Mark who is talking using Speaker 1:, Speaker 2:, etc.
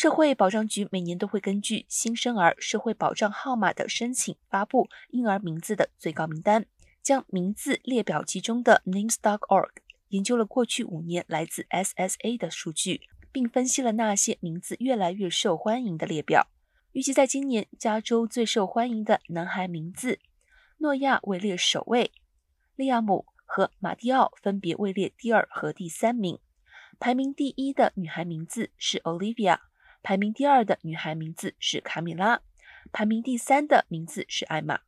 Speaker 1: 社会保障局每年都会根据新生儿社会保障号码的申请发布婴儿名字的最高名单。将名字列表集中的 Names.org 研究了过去五年来自 SSA 的数据，并分析了那些名字越来越受欢迎的列表。预计在今年，加州最受欢迎的男孩名字诺亚位列首位，利亚姆和马蒂奥分别位列第二和第三名。排名第一的女孩名字是 Olivia，排名第二的女孩名字是卡米拉，排名第三的名字是艾玛。